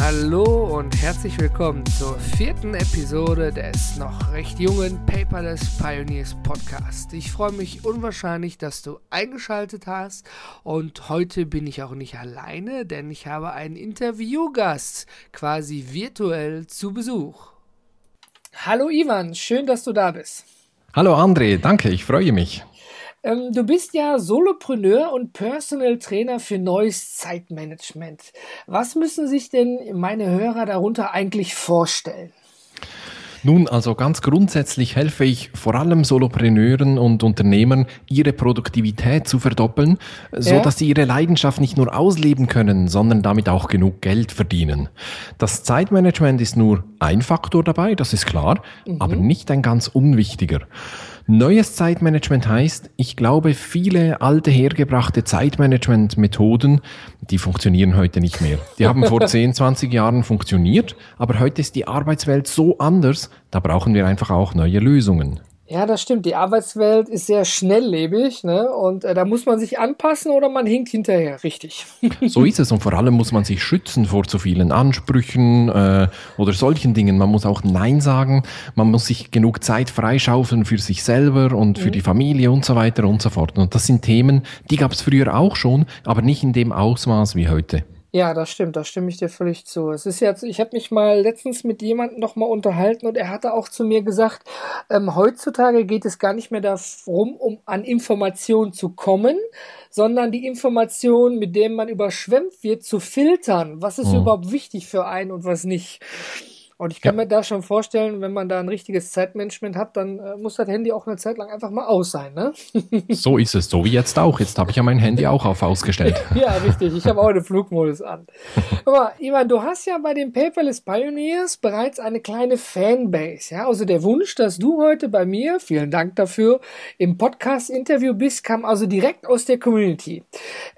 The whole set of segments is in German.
Hallo und herzlich willkommen zur vierten Episode des noch recht jungen Paperless Pioneers Podcast. Ich freue mich unwahrscheinlich, dass du eingeschaltet hast und heute bin ich auch nicht alleine, denn ich habe einen Interviewgast quasi virtuell zu Besuch. Hallo Ivan, schön, dass du da bist. Hallo André, danke, ich freue mich. Ähm, du bist ja Solopreneur und Personal Trainer für neues Zeitmanagement. Was müssen sich denn meine Hörer darunter eigentlich vorstellen? Nun, also ganz grundsätzlich helfe ich vor allem Solopreneuren und Unternehmern, ihre Produktivität zu verdoppeln, so ja. dass sie ihre Leidenschaft nicht nur ausleben können, sondern damit auch genug Geld verdienen. Das Zeitmanagement ist nur ein Faktor dabei, das ist klar, mhm. aber nicht ein ganz unwichtiger. Neues Zeitmanagement heißt, ich glaube, viele alte hergebrachte Zeitmanagement-Methoden, die funktionieren heute nicht mehr. Die haben vor 10, 20 Jahren funktioniert, aber heute ist die Arbeitswelt so anders, da brauchen wir einfach auch neue Lösungen. Ja, das stimmt. Die Arbeitswelt ist sehr schnelllebig, ne? Und äh, da muss man sich anpassen oder man hinkt hinterher, richtig. so ist es. Und vor allem muss man sich schützen vor zu vielen Ansprüchen äh, oder solchen Dingen. Man muss auch Nein sagen. Man muss sich genug Zeit freischaufeln für sich selber und für mhm. die Familie und so weiter und so fort. Und das sind Themen, die gab es früher auch schon, aber nicht in dem Ausmaß wie heute. Ja, das stimmt, da stimme ich dir völlig zu. Es ist jetzt, ich habe mich mal letztens mit jemandem nochmal unterhalten und er hatte auch zu mir gesagt, ähm, heutzutage geht es gar nicht mehr darum, um an Informationen zu kommen, sondern die Informationen, mit denen man überschwemmt wird, zu filtern. Was ist mhm. überhaupt wichtig für einen und was nicht? Und ich kann ja. mir da schon vorstellen, wenn man da ein richtiges Zeitmanagement hat, dann äh, muss das Handy auch eine Zeit lang einfach mal aus sein, ne? so ist es, so wie jetzt auch. Jetzt habe ich ja mein Handy auch auf ausgestellt. ja, richtig. Ich habe auch den Flugmodus an. Aber Ivan, du hast ja bei den Paperless Pioneers bereits eine kleine Fanbase, ja? Also der Wunsch, dass du heute bei mir, vielen Dank dafür, im Podcast-Interview bist, kam also direkt aus der Community.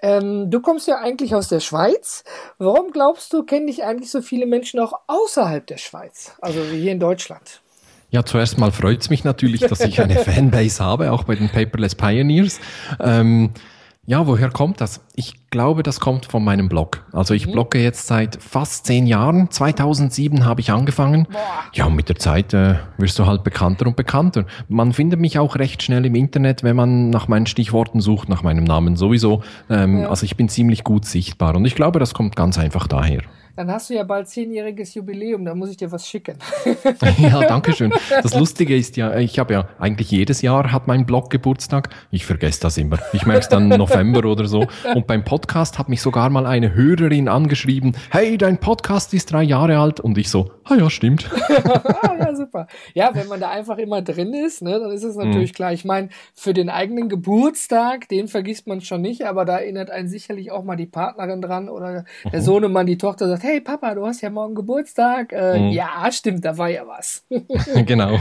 Ähm, du kommst ja eigentlich aus der Schweiz. Warum glaubst du, kennen dich eigentlich so viele Menschen auch außerhalb der Schweiz? Schweiz, also hier in Deutschland? Ja, zuerst mal freut es mich natürlich, dass ich eine Fanbase habe, auch bei den Paperless Pioneers. Ähm, ja, woher kommt das? Ich glaube, das kommt von meinem Blog. Also ich mhm. blogge jetzt seit fast zehn Jahren. 2007 habe ich angefangen. Boah. Ja, und mit der Zeit äh, wirst du halt bekannter und bekannter. Man findet mich auch recht schnell im Internet, wenn man nach meinen Stichworten sucht, nach meinem Namen sowieso. Ähm, ja. Also ich bin ziemlich gut sichtbar und ich glaube, das kommt ganz einfach daher. Dann hast du ja bald zehnjähriges Jubiläum, da muss ich dir was schicken. ja, danke schön. Das Lustige ist ja, ich habe ja eigentlich jedes Jahr hat mein Blog Geburtstag. Ich vergesse das immer. Ich merke es dann November oder so. Und beim Podcast hat mich sogar mal eine Hörerin angeschrieben, hey, dein Podcast ist drei Jahre alt. Und ich so, ah ja, stimmt. ah, ja, super. Ja, wenn man da einfach immer drin ist, ne, dann ist es natürlich mhm. klar. Ich meine, für den eigenen Geburtstag, den vergisst man schon nicht, aber da erinnert einen sicherlich auch mal die Partnerin dran oder der mhm. Sohnemann, die Tochter sagt, hey, hey Papa, du hast ja morgen Geburtstag. Äh, mhm. Ja, stimmt, da war ja was. genau.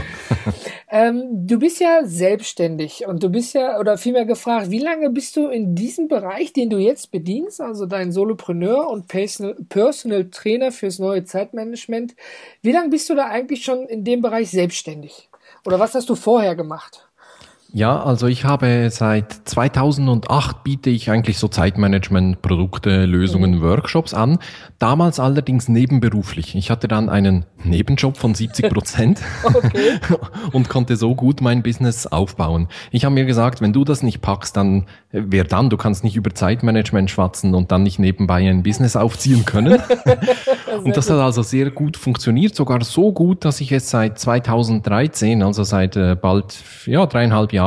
ähm, du bist ja selbstständig und du bist ja, oder vielmehr gefragt, wie lange bist du in diesem Bereich, den du jetzt bedienst, also dein Solopreneur und Personal, Personal Trainer fürs neue Zeitmanagement, wie lange bist du da eigentlich schon in dem Bereich selbstständig? Oder was hast du vorher gemacht? Ja, also ich habe seit 2008 biete ich eigentlich so Zeitmanagement, Produkte, Lösungen, mhm. Workshops an. Damals allerdings nebenberuflich. Ich hatte dann einen Nebenjob von 70 Prozent und konnte so gut mein Business aufbauen. Ich habe mir gesagt, wenn du das nicht packst, dann wer dann? Du kannst nicht über Zeitmanagement schwatzen und dann nicht nebenbei ein Business aufziehen können. und das hat also sehr gut funktioniert, sogar so gut, dass ich es seit 2013, also seit äh, bald ja dreieinhalb Jahren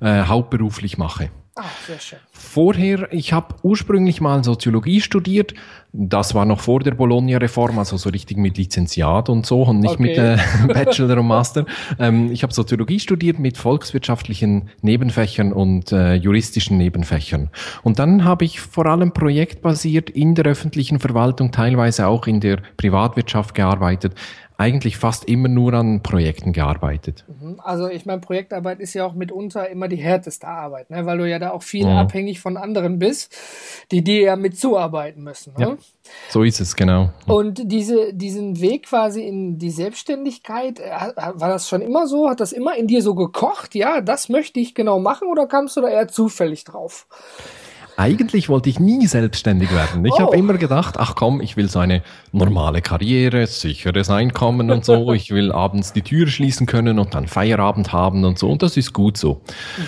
äh, hauptberuflich mache. Ah, sehr schön. Vorher, ich habe ursprünglich mal Soziologie studiert. Das war noch vor der Bologna-Reform, also so richtig mit Lizenziat und so und nicht okay. mit äh, Bachelor und Master. Ähm, ich habe Soziologie studiert mit volkswirtschaftlichen Nebenfächern und äh, juristischen Nebenfächern. Und dann habe ich vor allem projektbasiert in der öffentlichen Verwaltung, teilweise auch in der Privatwirtschaft gearbeitet eigentlich fast immer nur an Projekten gearbeitet. Mhm. Also ich meine, Projektarbeit ist ja auch mitunter immer die härteste Arbeit, ne? weil du ja da auch viel mhm. abhängig von anderen bist, die dir ja mit zuarbeiten müssen. Ne? Ja, so ist es, genau. Und diese, diesen Weg quasi in die Selbstständigkeit, äh, war das schon immer so? Hat das immer in dir so gekocht? Ja, das möchte ich genau machen oder kamst du da eher zufällig drauf? Eigentlich wollte ich nie selbstständig werden. Ich oh. habe immer gedacht, ach komm, ich will so eine normale Karriere, sicheres Einkommen und so. Ich will abends die Tür schließen können und dann Feierabend haben und so. Und das ist gut so.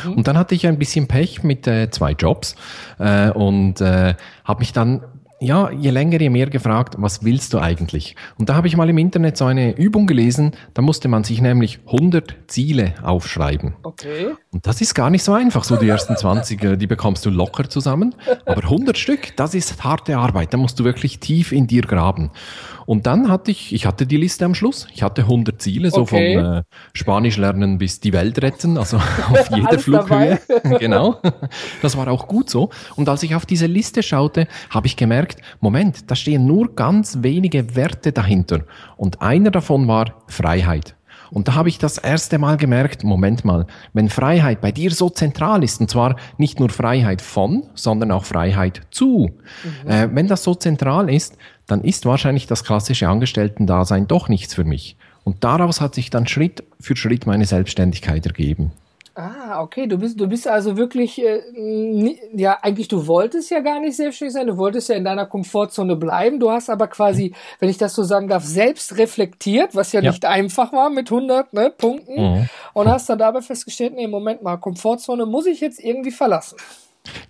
Mhm. Und dann hatte ich ein bisschen Pech mit äh, zwei Jobs äh, und äh, habe mich dann ja, je länger, je mehr gefragt, was willst du eigentlich? Und da habe ich mal im Internet so eine Übung gelesen, da musste man sich nämlich 100 Ziele aufschreiben. Okay. Und das ist gar nicht so einfach, so die ersten 20, äh, die bekommst du locker zusammen. Aber 100 Stück, das ist harte Arbeit, da musst du wirklich tief in dir graben. Und dann hatte ich, ich hatte die Liste am Schluss. Ich hatte 100 Ziele, so okay. von äh, Spanisch lernen bis die Welt retten, also auf jeder Flughöhe. genau. Das war auch gut so. Und als ich auf diese Liste schaute, habe ich gemerkt, Moment, da stehen nur ganz wenige Werte dahinter. Und einer davon war Freiheit. Und da habe ich das erste Mal gemerkt, Moment mal, wenn Freiheit bei dir so zentral ist, und zwar nicht nur Freiheit von, sondern auch Freiheit zu, mhm. äh, wenn das so zentral ist, dann ist wahrscheinlich das klassische Angestellten-Dasein doch nichts für mich. Und daraus hat sich dann Schritt für Schritt meine Selbstständigkeit ergeben. Ah, okay, du bist, du bist also wirklich, äh, ja, eigentlich, du wolltest ja gar nicht selbstständig sein, du wolltest ja in deiner Komfortzone bleiben, du hast aber quasi, wenn ich das so sagen darf, selbst reflektiert, was ja, ja. nicht einfach war mit 100 ne, Punkten mhm. und hast dann dabei festgestellt, nee, Moment mal, Komfortzone muss ich jetzt irgendwie verlassen.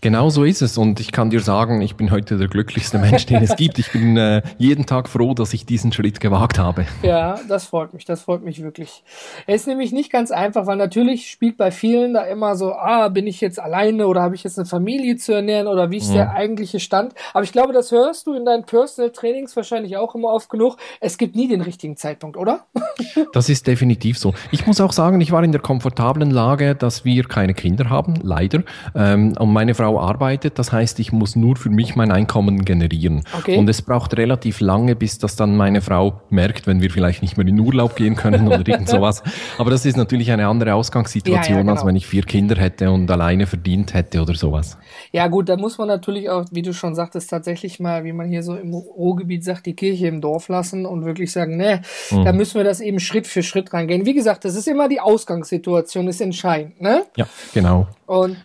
Genau so ist es. Und ich kann dir sagen, ich bin heute der glücklichste Mensch, den es gibt. Ich bin äh, jeden Tag froh, dass ich diesen Schritt gewagt habe. Ja, das freut mich. Das freut mich wirklich. Es ist nämlich nicht ganz einfach, weil natürlich spielt bei vielen da immer so, ah, bin ich jetzt alleine oder habe ich jetzt eine Familie zu ernähren oder wie ist ja. der eigentliche Stand? Aber ich glaube, das hörst du in deinen Personal Trainings wahrscheinlich auch immer oft genug. Es gibt nie den richtigen Zeitpunkt, oder? das ist definitiv so. Ich muss auch sagen, ich war in der komfortablen Lage, dass wir keine Kinder haben, leider. Ähm, und meine Frau arbeitet, das heißt, ich muss nur für mich mein Einkommen generieren. Okay. Und es braucht relativ lange, bis das dann meine Frau merkt, wenn wir vielleicht nicht mehr in Urlaub gehen können oder irgend sowas. Aber das ist natürlich eine andere Ausgangssituation, ja, ja, genau. als wenn ich vier Kinder hätte und alleine verdient hätte oder sowas. Ja gut, da muss man natürlich auch, wie du schon sagtest, tatsächlich mal, wie man hier so im Ruhrgebiet sagt, die Kirche im Dorf lassen und wirklich sagen, ne, mhm. da müssen wir das eben Schritt für Schritt reingehen. Wie gesagt, das ist immer die Ausgangssituation, ist entscheidend, ne? Ja, genau. Und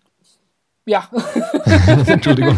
ja. Entschuldigung.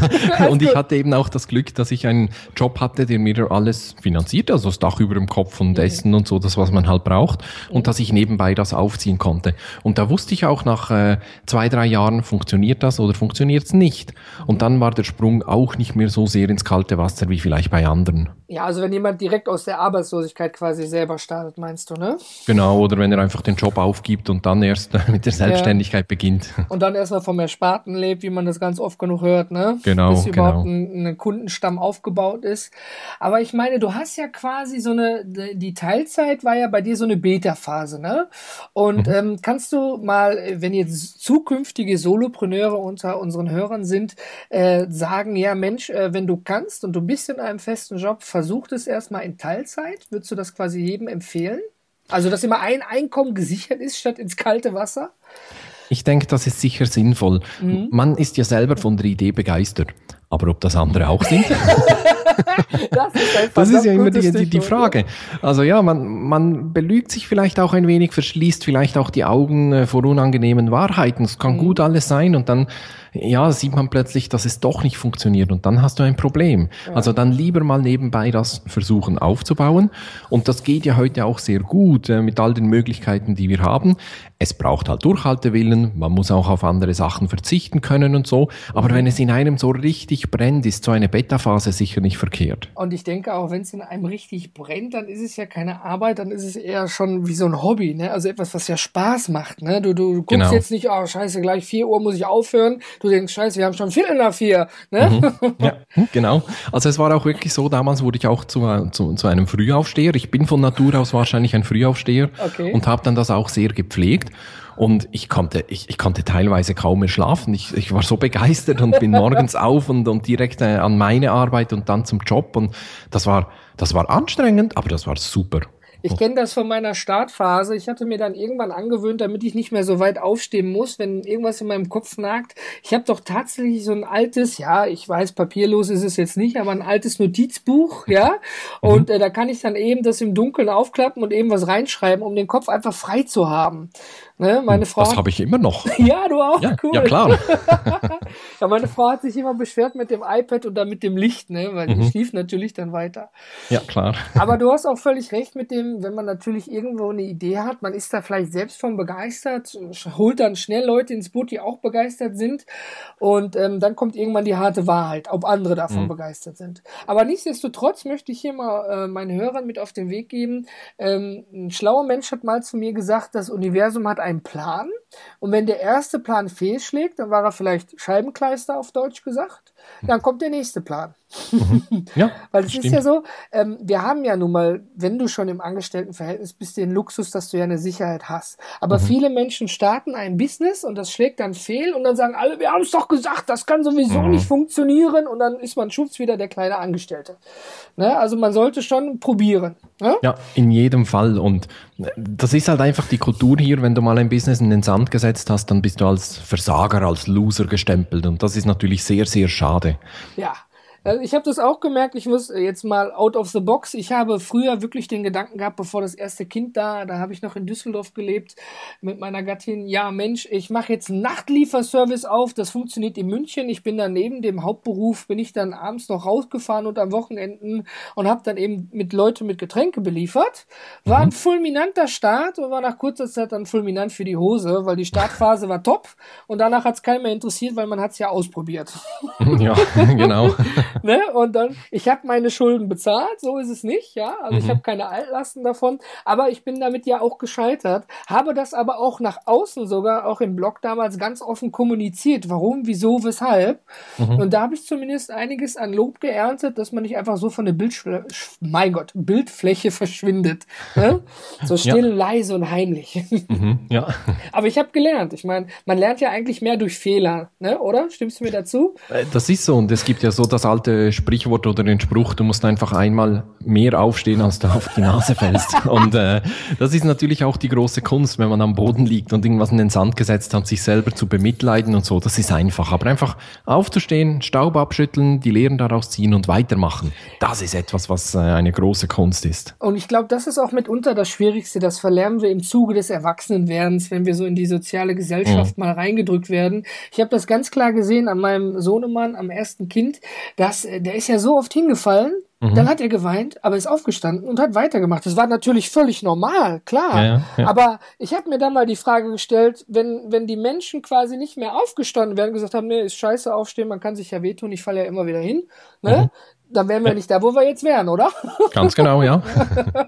Und ich hatte eben auch das Glück, dass ich einen Job hatte, der mir alles finanziert, also das Dach über dem Kopf und mhm. Essen und so, das, was man halt braucht, und mhm. dass ich nebenbei das aufziehen konnte. Und da wusste ich auch nach äh, zwei, drei Jahren, funktioniert das oder funktioniert es nicht. Und dann war der Sprung auch nicht mehr so sehr ins kalte Wasser wie vielleicht bei anderen. Ja, also wenn jemand direkt aus der Arbeitslosigkeit quasi selber startet, meinst du, ne? Genau, oder wenn er einfach den Job aufgibt und dann erst mit der Selbstständigkeit ja. beginnt. Und dann erstmal vom Ersparten lebt lebt, wie man das ganz oft genug hört, ne? Genau. Bis genau. überhaupt ein, ein, Kundenstamm aufgebaut ist. Aber ich meine, du hast ja quasi so eine, die Teilzeit war ja bei dir so eine Beta-Phase, ne? Und mhm. ähm, kannst du mal, wenn jetzt zukünftige Solopreneure unter unseren Hörern sind, äh, sagen, ja Mensch, äh, wenn du kannst und du bist in einem festen Job, versuch es erstmal in Teilzeit. Würdest du das quasi jedem empfehlen? Also, dass immer ein Einkommen gesichert ist statt ins kalte Wasser? Ich denke, das ist sicher sinnvoll. Mhm. Man ist ja selber von der Idee begeistert. Aber ob das andere auch sind? das ist, das ist ja immer die, die, die, Frage. Also ja, man, man belügt sich vielleicht auch ein wenig, verschließt vielleicht auch die Augen äh, vor unangenehmen Wahrheiten. Es kann mhm. gut alles sein und dann ja, sieht man plötzlich, dass es doch nicht funktioniert und dann hast du ein Problem. Ja. Also dann lieber mal nebenbei das versuchen aufzubauen und das geht ja heute auch sehr gut äh, mit all den Möglichkeiten, die wir haben. Es braucht halt Durchhaltewillen, man muss auch auf andere Sachen verzichten können und so, aber wenn es in einem so richtig brennt, ist so eine Beta-Phase sicher nicht verkehrt. Und ich denke auch, wenn es in einem richtig brennt, dann ist es ja keine Arbeit, dann ist es eher schon wie so ein Hobby, ne? Also etwas, was ja Spaß macht, ne? Du, du guckst genau. jetzt nicht, oh scheiße, gleich vier Uhr muss ich aufhören, du denkst, scheiße, wir haben schon Viertel nach vier. Ne? Mhm. Ja, hm, genau. Also es war auch wirklich so, damals wurde ich auch zu, zu, zu einem Frühaufsteher. Ich bin von Natur aus wahrscheinlich ein Frühaufsteher okay. und habe dann das auch sehr gepflegt. Und ich konnte, ich, ich konnte teilweise kaum mehr schlafen. Ich, ich war so begeistert und bin morgens auf und, und direkt äh, an meine Arbeit und dann zum Job. Und das war, das war anstrengend, aber das war super. Ich kenne das von meiner Startphase. Ich hatte mir dann irgendwann angewöhnt, damit ich nicht mehr so weit aufstehen muss, wenn irgendwas in meinem Kopf nagt. Ich habe doch tatsächlich so ein altes, ja, ich weiß, papierlos ist es jetzt nicht, aber ein altes Notizbuch, ja. Mhm. Und äh, da kann ich dann eben das im Dunkeln aufklappen und eben was reinschreiben, um den Kopf einfach frei zu haben. Ne? Meine Frau. Das habe ich immer noch. Ja, du auch. Ja, cool. ja klar. ja, meine Frau hat sich immer beschwert mit dem iPad und dann mit dem Licht, ne? Weil mhm. die schlief natürlich dann weiter. Ja, klar. Aber du hast auch völlig recht mit dem, wenn man natürlich irgendwo eine Idee hat, man ist da vielleicht selbst von begeistert, holt dann schnell Leute ins Boot, die auch begeistert sind. Und ähm, dann kommt irgendwann die harte Wahrheit, ob andere davon mhm. begeistert sind. Aber nichtsdestotrotz möchte ich hier mal äh, meinen Hörern mit auf den Weg geben. Ähm, ein schlauer Mensch hat mal zu mir gesagt, das Universum hat einen Plan. Und wenn der erste Plan fehlschlägt, dann war er vielleicht Scheibenkleister auf Deutsch gesagt, dann kommt der nächste Plan. Mhm. Ja, Weil es ist ja so, ähm, wir haben ja nun mal, wenn du schon im Angestelltenverhältnis bist, den Luxus, dass du ja eine Sicherheit hast. Aber mhm. viele Menschen starten ein Business und das schlägt dann fehl und dann sagen alle, wir haben es doch gesagt, das kann sowieso mhm. nicht funktionieren und dann ist man schutz wieder der kleine Angestellte. Ne? Also man sollte schon probieren. Ne? Ja, in jedem Fall. Und das ist halt einfach die Kultur hier, wenn du mal ein Business in den Sand gesetzt hast, dann bist du als Versager, als Loser gestempelt und das ist natürlich sehr, sehr schade. Ja, also ich habe das auch gemerkt, ich muss jetzt mal out of the box. Ich habe früher wirklich den Gedanken gehabt, bevor das erste Kind da, da habe ich noch in Düsseldorf gelebt mit meiner Gattin, ja Mensch, ich mache jetzt einen Nachtlieferservice auf, das funktioniert in München. Ich bin dann neben dem Hauptberuf, bin ich dann abends noch rausgefahren und am Wochenenden und habe dann eben mit Leute mit Getränke beliefert. War ein mhm. fulminanter Start und war nach kurzer Zeit dann fulminant für die Hose, weil die Startphase war top und danach hat es keinen mehr interessiert, weil man hat es ja ausprobiert. Ja, genau. ne? Und dann, ich habe meine Schulden bezahlt, so ist es nicht, ja. Also mhm. ich habe keine Altlasten davon, aber ich bin damit ja auch gescheitert, habe das aber auch nach außen sogar, auch im Blog damals ganz offen kommuniziert, warum, wieso, weshalb. Mhm. Und da habe ich zumindest einiges an Lob geerntet, dass man nicht einfach so von der Bildfläche, mein Gott, Bildfläche verschwindet. Ne? So still, ja. leise und heimlich. Mhm, ja. Aber ich habe gelernt. Ich meine, man lernt ja eigentlich mehr durch Fehler, ne? oder? Stimmst du mir dazu? Äh, das ist so und es gibt ja so das alte alte Sprichwort oder den Spruch, du musst einfach einmal mehr aufstehen, als du auf die Nase fällst. Und äh, das ist natürlich auch die große Kunst, wenn man am Boden liegt und irgendwas in den Sand gesetzt hat, sich selber zu bemitleiden und so. Das ist einfach. Aber einfach aufzustehen, Staub abschütteln, die Lehren daraus ziehen und weitermachen. Das ist etwas, was äh, eine große Kunst ist. Und ich glaube, das ist auch mitunter das Schwierigste. Das verlernen wir im Zuge des Erwachsenenwerdens, wenn wir so in die soziale Gesellschaft mhm. mal reingedrückt werden. Ich habe das ganz klar gesehen an meinem Sohnemann, am ersten Kind, dass äh, der ist ja so oft hingefallen, Mhm. Dann hat er geweint, aber ist aufgestanden und hat weitergemacht. Das war natürlich völlig normal, klar. Ja, ja. Aber ich habe mir dann mal die Frage gestellt, wenn, wenn die Menschen quasi nicht mehr aufgestanden wären, gesagt haben, nee, ist scheiße aufstehen, man kann sich ja wehtun, ich falle ja immer wieder hin, ne? Mhm. Dann wären wir ja. nicht da, wo wir jetzt wären, oder? Ganz genau, ja.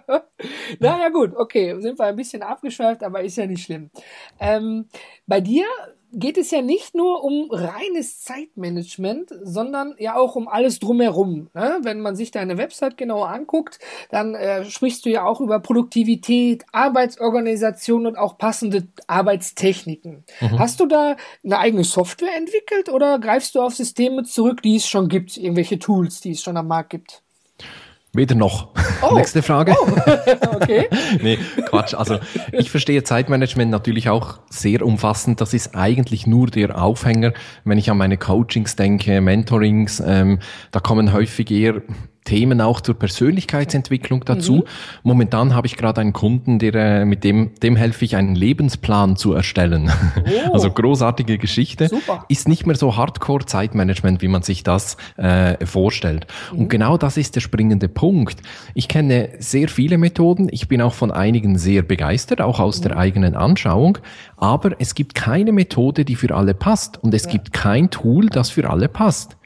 naja, gut, okay, sind wir ein bisschen abgeschweift, aber ist ja nicht schlimm. Ähm, bei dir geht es ja nicht nur um reines Zeitmanagement, sondern ja auch um alles drumherum. Ne? Wenn man sich deine Website genauer anguckt, dann äh, sprichst du ja auch über Produktivität, Arbeitsorganisation und auch passende Arbeitstechniken. Mhm. Hast du da eine eigene Software entwickelt oder greifst du auf Systeme zurück, die es schon gibt, irgendwelche Tools, die es schon am Markt gibt? Weder noch. Oh. Nächste Frage. Oh. okay. nee, Quatsch. Also ich verstehe Zeitmanagement natürlich auch sehr umfassend. Das ist eigentlich nur der Aufhänger, wenn ich an meine Coachings denke, Mentorings. Ähm, da kommen häufig eher Themen auch zur Persönlichkeitsentwicklung dazu. Mhm. Momentan habe ich gerade einen Kunden, der äh, mit dem dem helfe ich einen Lebensplan zu erstellen. Oh. Also großartige Geschichte. Super. Ist nicht mehr so Hardcore Zeitmanagement, wie man sich das äh, vorstellt. Mhm. Und genau das ist der springende Punkt. Ich kenne sehr viele Methoden. Ich bin auch von einigen sehr begeistert, auch aus mhm. der eigenen Anschauung. Aber es gibt keine Methode, die für alle passt. Und es ja. gibt kein Tool, das für alle passt.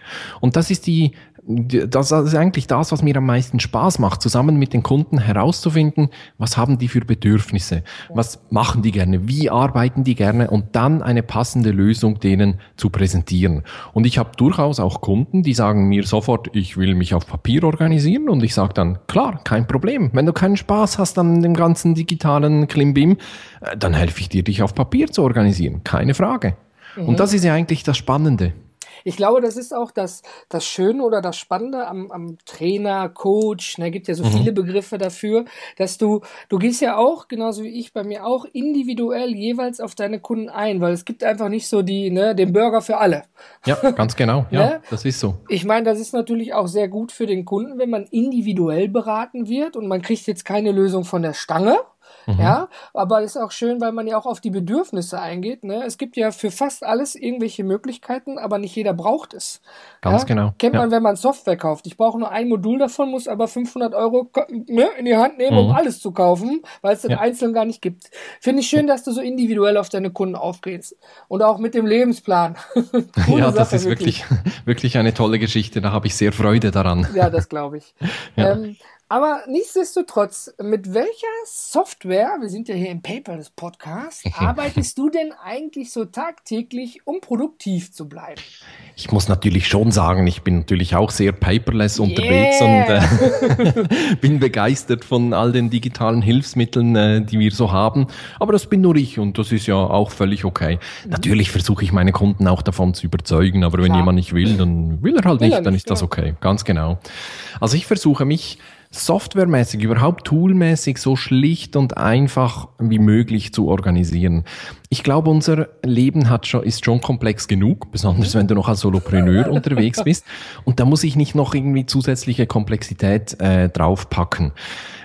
Und das ist die das ist eigentlich das, was mir am meisten Spaß macht, zusammen mit den Kunden herauszufinden, was haben die für Bedürfnisse, was machen die gerne, wie arbeiten die gerne und dann eine passende Lösung denen zu präsentieren. Und ich habe durchaus auch Kunden, die sagen mir sofort, ich will mich auf Papier organisieren und ich sage dann, klar, kein Problem. Wenn du keinen Spaß hast an dem ganzen digitalen Klimbim, äh, dann helfe ich dir, dich auf Papier zu organisieren, keine Frage. Mhm. Und das ist ja eigentlich das Spannende. Ich glaube, das ist auch das, das Schöne oder das Spannende am, am Trainer, Coach, ne, gibt ja so mhm. viele Begriffe dafür, dass du, du gehst ja auch, genauso wie ich bei mir auch, individuell jeweils auf deine Kunden ein, weil es gibt einfach nicht so die, ne, den Burger für alle. Ja, ganz genau. Ja, ne? das ist so. Ich meine, das ist natürlich auch sehr gut für den Kunden, wenn man individuell beraten wird und man kriegt jetzt keine Lösung von der Stange, Mhm. Ja, aber ist auch schön, weil man ja auch auf die Bedürfnisse eingeht. Ne? Es gibt ja für fast alles irgendwelche Möglichkeiten, aber nicht jeder braucht es. Ganz ja? genau. Kennt ja. man, wenn man Software kauft. Ich brauche nur ein Modul davon, muss aber 500 Euro ne, in die Hand nehmen, mhm. um alles zu kaufen, weil es den ja. einzeln gar nicht gibt. Finde ich schön, dass du so individuell auf deine Kunden aufgehst. Und auch mit dem Lebensplan. ja, das Sache, ist wirklich, wirklich eine tolle Geschichte. Da habe ich sehr Freude daran. Ja, das glaube ich. ähm, aber nichtsdestotrotz, mit welcher Software, wir sind ja hier im Paper des Podcasts, arbeitest du denn eigentlich so tagtäglich, um produktiv zu bleiben? Ich muss natürlich schon sagen, ich bin natürlich auch sehr paperless yeah. unterwegs und äh, bin begeistert von all den digitalen Hilfsmitteln, äh, die wir so haben. Aber das bin nur ich und das ist ja auch völlig okay. Mhm. Natürlich versuche ich meine Kunden auch davon zu überzeugen, aber wenn Klar. jemand nicht will, dann will er halt will nicht, er dann ist das okay. Ganz genau. Also ich versuche mich softwaremäßig, überhaupt toolmäßig so schlicht und einfach wie möglich zu organisieren. Ich glaube, unser Leben hat schon, ist schon komplex genug, besonders wenn du noch als Solopreneur unterwegs bist. Und da muss ich nicht noch irgendwie zusätzliche Komplexität äh, draufpacken.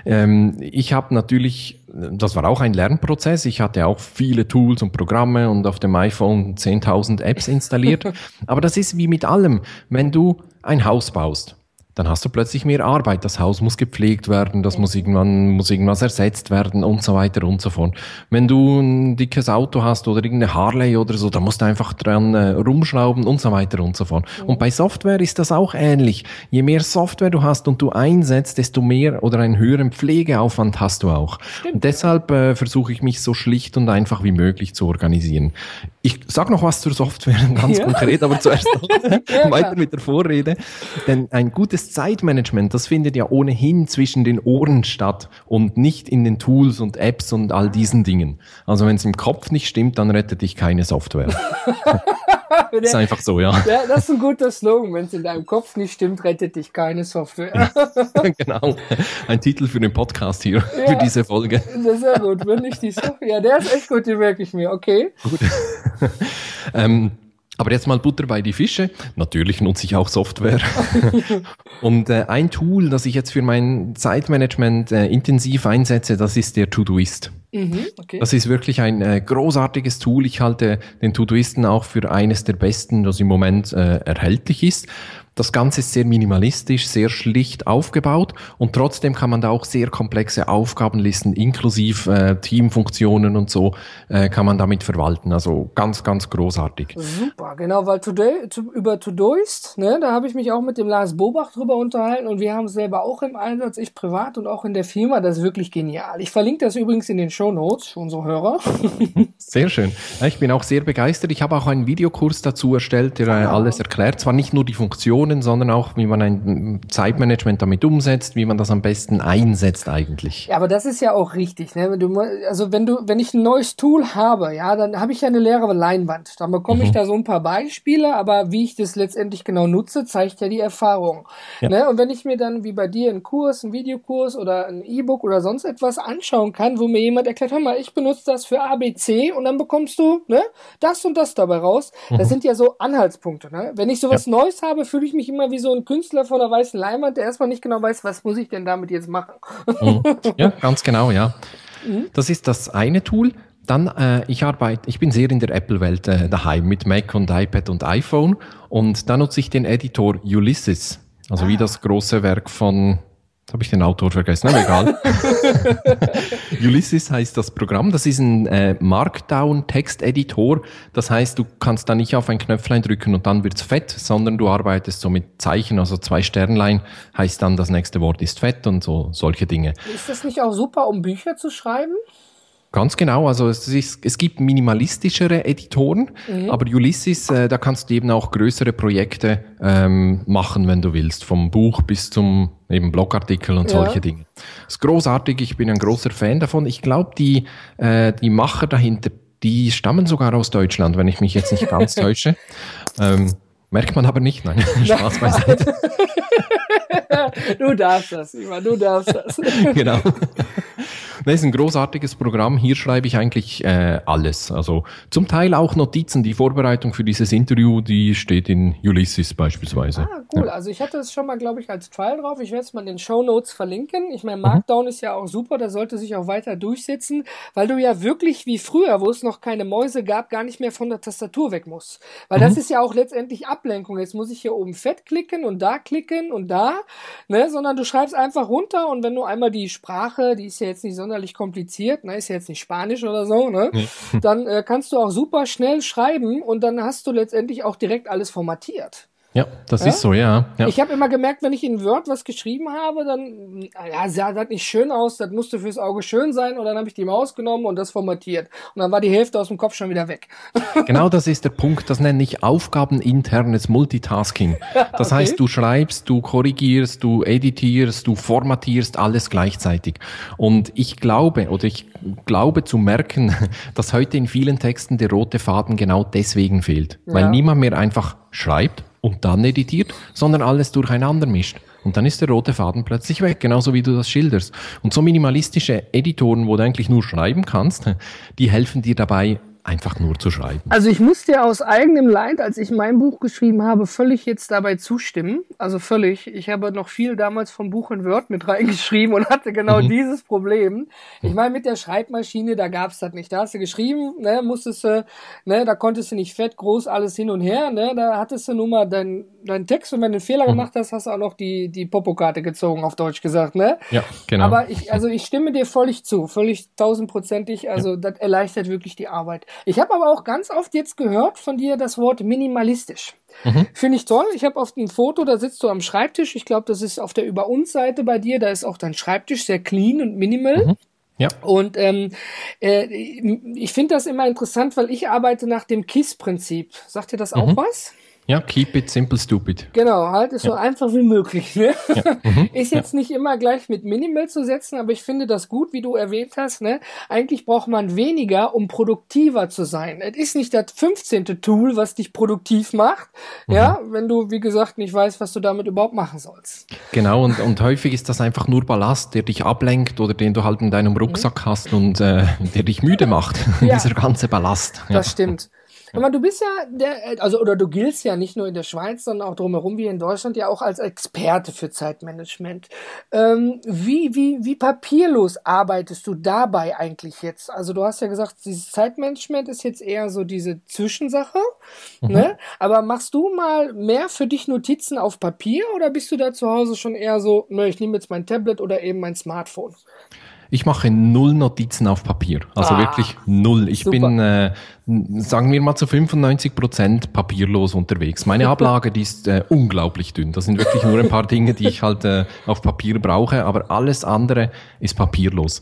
Ähm, ich habe natürlich, das war auch ein Lernprozess. Ich hatte auch viele Tools und Programme und auf dem iPhone 10.000 Apps installiert. Aber das ist wie mit allem. Wenn du ein Haus baust, dann hast du plötzlich mehr Arbeit. Das Haus muss gepflegt werden, das muss irgendwann, muss irgendwas ersetzt werden und so weiter und so fort. Wenn du ein dickes Auto hast oder irgendeine Harley oder so, dann musst du einfach dran äh, rumschrauben und so weiter und so fort. Und bei Software ist das auch ähnlich. Je mehr Software du hast und du einsetzt, desto mehr oder einen höheren Pflegeaufwand hast du auch. Und deshalb äh, versuche ich mich so schlicht und einfach wie möglich zu organisieren. Ich sag noch was zur Software, ganz ja. konkret, aber zuerst noch ja, weiter mit der Vorrede. Denn ein gutes Zeitmanagement, das findet ja ohnehin zwischen den Ohren statt und nicht in den Tools und Apps und all diesen Dingen. Also wenn es im Kopf nicht stimmt, dann rettet dich keine Software. das ist einfach so, ja. ja. Das ist ein guter Slogan. Wenn es in deinem Kopf nicht stimmt, rettet dich keine Software. genau. Ein Titel für den Podcast hier, ja, für diese Folge. Sehr gut. Wenn nicht die Software. Ja, der ist echt gut, den merke ich mir. Okay. Gut. ähm, aber jetzt mal Butter bei die Fische. Natürlich nutze ich auch Software. und äh, ein Tool, das ich jetzt für mein Zeitmanagement äh, intensiv einsetze, das ist der Todoist. Mhm, okay. Das ist wirklich ein äh, großartiges Tool. Ich halte den Todoisten auch für eines der besten, das im Moment äh, erhältlich ist. Das Ganze ist sehr minimalistisch, sehr schlicht aufgebaut und trotzdem kann man da auch sehr komplexe Aufgabenlisten inklusive äh, Teamfunktionen und so äh, kann man damit verwalten. Also ganz, ganz großartig. Super, genau, weil today, to, über Todoist, ne, da habe ich mich auch mit dem Lars Bobach drüber unterhalten und wir haben es selber auch im Einsatz, ich privat und auch in der Firma. Das ist wirklich genial. Ich verlinke das übrigens in den Show Notes für unsere Hörer. sehr schön. Ich bin auch sehr begeistert. Ich habe auch einen Videokurs dazu erstellt, der äh, alles erklärt. Zwar nicht nur die Funktion, Funktionen, sondern auch, wie man ein Zeitmanagement damit umsetzt, wie man das am besten einsetzt eigentlich. Ja, aber das ist ja auch richtig. Ne? Wenn du, also wenn du, wenn ich ein neues Tool habe, ja, dann habe ich ja eine leere Leinwand. Dann bekomme mhm. ich da so ein paar Beispiele, aber wie ich das letztendlich genau nutze, zeigt ja die Erfahrung. Ja. Ne? Und wenn ich mir dann wie bei dir einen Kurs, einen Videokurs oder ein E-Book oder sonst etwas anschauen kann, wo mir jemand erklärt, hör mal, ich benutze das für ABC und dann bekommst du ne, das und das dabei raus. Das mhm. sind ja so Anhaltspunkte. Ne? Wenn ich sowas ja. Neues habe, fühle ich mich immer wie so ein Künstler von der weißen Leinwand, der erstmal nicht genau weiß, was muss ich denn damit jetzt machen. Mhm. Ja, ganz genau, ja. Mhm. Das ist das eine Tool. Dann, äh, ich arbeite, ich bin sehr in der Apple-Welt äh, daheim mit Mac und iPad und iPhone und da nutze ich den Editor Ulysses, also ah. wie das große Werk von Jetzt habe ich den Autor vergessen, aber egal. Ulysses heißt das Programm. Das ist ein äh, Markdown-Texteditor. Das heißt, du kannst da nicht auf ein Knöpflein drücken und dann wird's fett, sondern du arbeitest so mit Zeichen, also zwei Sternlein heißt dann, das nächste Wort ist fett und so solche Dinge. Ist das nicht auch super, um Bücher zu schreiben? Ganz genau, also es, ist, es gibt minimalistischere Editoren, mhm. aber Ulysses, äh, da kannst du eben auch größere Projekte ähm, machen, wenn du willst, vom Buch bis zum eben Blogartikel und ja. solche Dinge. Das ist großartig, ich bin ein großer Fan davon. Ich glaube, die, äh, die Macher dahinter, die stammen sogar aus Deutschland, wenn ich mich jetzt nicht ganz täusche. Ähm, Merkt man aber nicht, nein. Spaß beiseite. du darfst das, Ivan, du darfst das. genau. Das ist ein großartiges Programm. Hier schreibe ich eigentlich äh, alles. Also zum Teil auch Notizen. Die Vorbereitung für dieses Interview, die steht in Ulysses beispielsweise. Ah, cool. Ja. Also ich hatte es schon mal, glaube ich, als Trial drauf. Ich werde es mal in den Show Notes verlinken. Ich meine, Markdown mhm. ist ja auch super. Da sollte sich auch weiter durchsetzen, weil du ja wirklich wie früher, wo es noch keine Mäuse gab, gar nicht mehr von der Tastatur weg musst. Weil mhm. das ist ja auch letztendlich Ablenkung. Jetzt muss ich hier oben fett klicken und da klicken und da, ne, sondern du schreibst einfach runter und wenn du einmal die Sprache, die ist ja jetzt nicht sonderlich kompliziert, ne, ist ja jetzt nicht Spanisch oder so, ne, dann äh, kannst du auch super schnell schreiben und dann hast du letztendlich auch direkt alles formatiert. Ja, das ja? ist so, ja. ja. Ich habe immer gemerkt, wenn ich in Word was geschrieben habe, dann, ja, sah das nicht schön aus, das musste fürs Auge schön sein und dann habe ich die Maus genommen und das formatiert. Und dann war die Hälfte aus dem Kopf schon wieder weg. Genau das ist der Punkt, das nenne ich aufgabeninternes Multitasking. Das okay. heißt, du schreibst, du korrigierst, du editierst, du formatierst alles gleichzeitig. Und ich glaube, oder ich glaube zu merken, dass heute in vielen Texten der rote Faden genau deswegen fehlt. Weil niemand mehr einfach schreibt, und dann editiert, sondern alles durcheinander mischt. Und dann ist der rote Faden plötzlich weg, genauso wie du das schilderst. Und so minimalistische Editoren, wo du eigentlich nur schreiben kannst, die helfen dir dabei, einfach nur zu schreiben. Also ich muss dir aus eigenem Leid, als ich mein Buch geschrieben habe, völlig jetzt dabei zustimmen. Also völlig. Ich habe noch viel damals vom Buch in Word mit reingeschrieben und hatte genau mhm. dieses Problem. Ich meine, mit der Schreibmaschine, da gab's das nicht. Da hast du geschrieben, ne, musstest du, ne, da konntest du nicht fett, groß, alles hin und her, ne, da hattest du nur mal deinen dein Text und wenn du einen Fehler mhm. gemacht hast, hast du auch noch die, die Popokarte gezogen, auf Deutsch gesagt, ne? Ja, genau. Aber ich, also ich stimme dir völlig zu, völlig tausendprozentig, also ja. das erleichtert wirklich die Arbeit. Ich habe aber auch ganz oft jetzt gehört von dir das Wort minimalistisch. Mhm. Finde ich toll. Ich habe oft ein Foto, da sitzt du am Schreibtisch. Ich glaube, das ist auf der Über uns Seite bei dir. Da ist auch dein Schreibtisch sehr clean und minimal. Mhm. Ja. Und ähm, äh, ich finde das immer interessant, weil ich arbeite nach dem KISS-Prinzip. Sagt dir das auch mhm. was? Ja, keep it simple, stupid. Genau, halt es ja. so einfach wie möglich. Ne? Ja. Mhm. Ist jetzt ja. nicht immer gleich mit Minimal zu setzen, aber ich finde das gut, wie du erwähnt hast. Ne? Eigentlich braucht man weniger, um produktiver zu sein. Es ist nicht das 15. Tool, was dich produktiv macht, mhm. ja, wenn du, wie gesagt, nicht weißt, was du damit überhaupt machen sollst. Genau, und, und häufig ist das einfach nur Ballast, der dich ablenkt oder den du halt in deinem Rucksack mhm. hast und äh, der dich müde macht. Dieser ganze Ballast. Das stimmt. Aber du bist ja der, also oder du giltst ja nicht nur in der Schweiz, sondern auch drumherum wie in Deutschland ja auch als Experte für Zeitmanagement. Ähm, wie, wie, wie papierlos arbeitest du dabei eigentlich jetzt? Also du hast ja gesagt, dieses Zeitmanagement ist jetzt eher so diese Zwischensache, mhm. ne? Aber machst du mal mehr für dich Notizen auf Papier oder bist du da zu Hause schon eher so, ne, ich nehme jetzt mein Tablet oder eben mein Smartphone? Ich mache null Notizen auf Papier. Also ah, wirklich null. Ich super. bin, äh, sagen wir mal zu 95 Prozent papierlos unterwegs. Meine Ablage, die ist äh, unglaublich dünn. Das sind wirklich nur ein paar Dinge, die ich halt äh, auf Papier brauche, aber alles andere ist papierlos.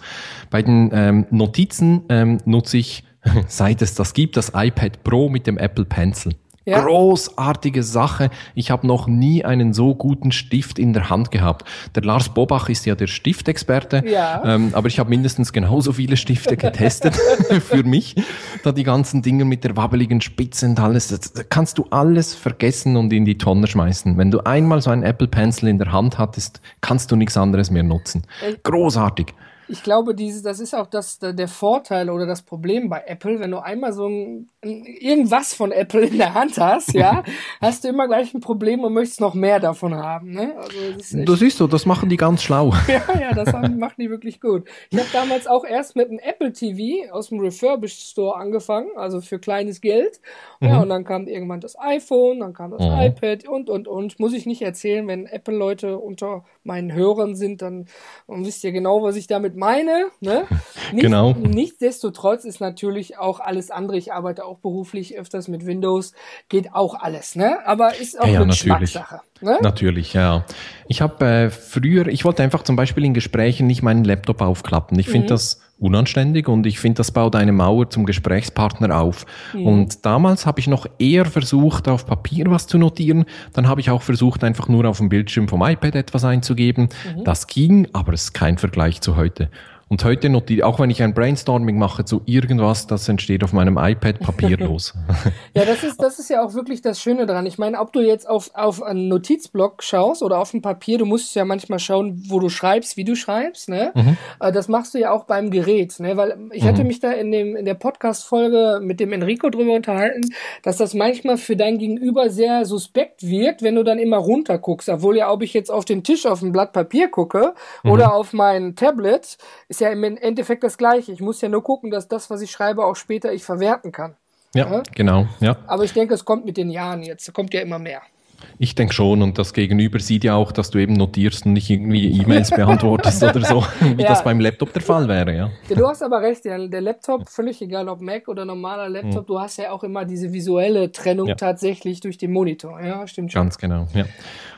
Bei den ähm, Notizen ähm, nutze ich, seit es das gibt, das iPad Pro mit dem Apple Pencil. Ja. Großartige Sache. Ich habe noch nie einen so guten Stift in der Hand gehabt. Der Lars Bobach ist ja der Stiftexperte, ja. ähm, aber ich habe mindestens genauso viele Stifte getestet für mich. Da die ganzen Dinge mit der wabbeligen Spitze und alles, da kannst du alles vergessen und in die Tonne schmeißen. Wenn du einmal so einen Apple Pencil in der Hand hattest, kannst du nichts anderes mehr nutzen. Großartig ich glaube, dieses, das ist auch das, der Vorteil oder das Problem bei Apple, wenn du einmal so ein, irgendwas von Apple in der Hand hast, ja, hast du immer gleich ein Problem und möchtest noch mehr davon haben. Ne? Also das, ist das ist so, das machen die ganz schlau. ja, ja, das machen die wirklich gut. Ich habe damals auch erst mit einem Apple TV aus dem Refurbished Store angefangen, also für kleines Geld. Ja, mhm. und dann kam irgendwann das iPhone, dann kam das mhm. iPad und, und, und. Muss ich nicht erzählen, wenn Apple-Leute unter meinen Hörern sind, dann wisst ihr genau, was ich damit meine. Ne? Nicht, genau. Nichtsdestotrotz ist natürlich auch alles andere. Ich arbeite auch beruflich öfters mit Windows, geht auch alles, ne? Aber ist auch ja, eine Geschmackssache. Ne? Natürlich, ja. Ich habe äh, früher, ich wollte einfach zum Beispiel in Gesprächen nicht meinen Laptop aufklappen. Ich finde mhm. das unanständig und ich finde, das baut eine Mauer zum Gesprächspartner auf. Mhm. Und damals habe ich noch eher versucht, auf Papier was zu notieren. Dann habe ich auch versucht, einfach nur auf dem Bildschirm vom iPad etwas einzugeben. Mhm. Das ging, aber es ist kein Vergleich zu heute. Und heute notiere, auch wenn ich ein Brainstorming mache zu irgendwas, das entsteht auf meinem iPad papierlos. ja, das ist, das ist ja auch wirklich das Schöne dran. Ich meine, ob du jetzt auf, auf einen Notizblock schaust oder auf ein Papier, du musst ja manchmal schauen, wo du schreibst, wie du schreibst, ne? Mhm. Äh, das machst du ja auch beim Gerät, ne? Weil ich mhm. hatte mich da in dem, in der Podcast-Folge mit dem Enrico drüber unterhalten, dass das manchmal für dein Gegenüber sehr suspekt wirkt, wenn du dann immer runter guckst. Obwohl ja, ob ich jetzt auf den Tisch auf ein Blatt Papier gucke mhm. oder auf mein Tablet, ist ja im Endeffekt das Gleiche. Ich muss ja nur gucken, dass das, was ich schreibe, auch später ich verwerten kann. Ja, ja? genau. Ja. Aber ich denke, es kommt mit den Jahren jetzt. Es kommt ja immer mehr. Ich denke schon und das Gegenüber sieht ja auch, dass du eben notierst und nicht irgendwie E-Mails beantwortest oder so, wie ja. das beim Laptop der Fall wäre, ja. Du hast aber recht, ja, der Laptop, völlig egal ob Mac oder normaler Laptop, mhm. du hast ja auch immer diese visuelle Trennung ja. tatsächlich durch den Monitor, ja, stimmt schon. Ganz genau, ja.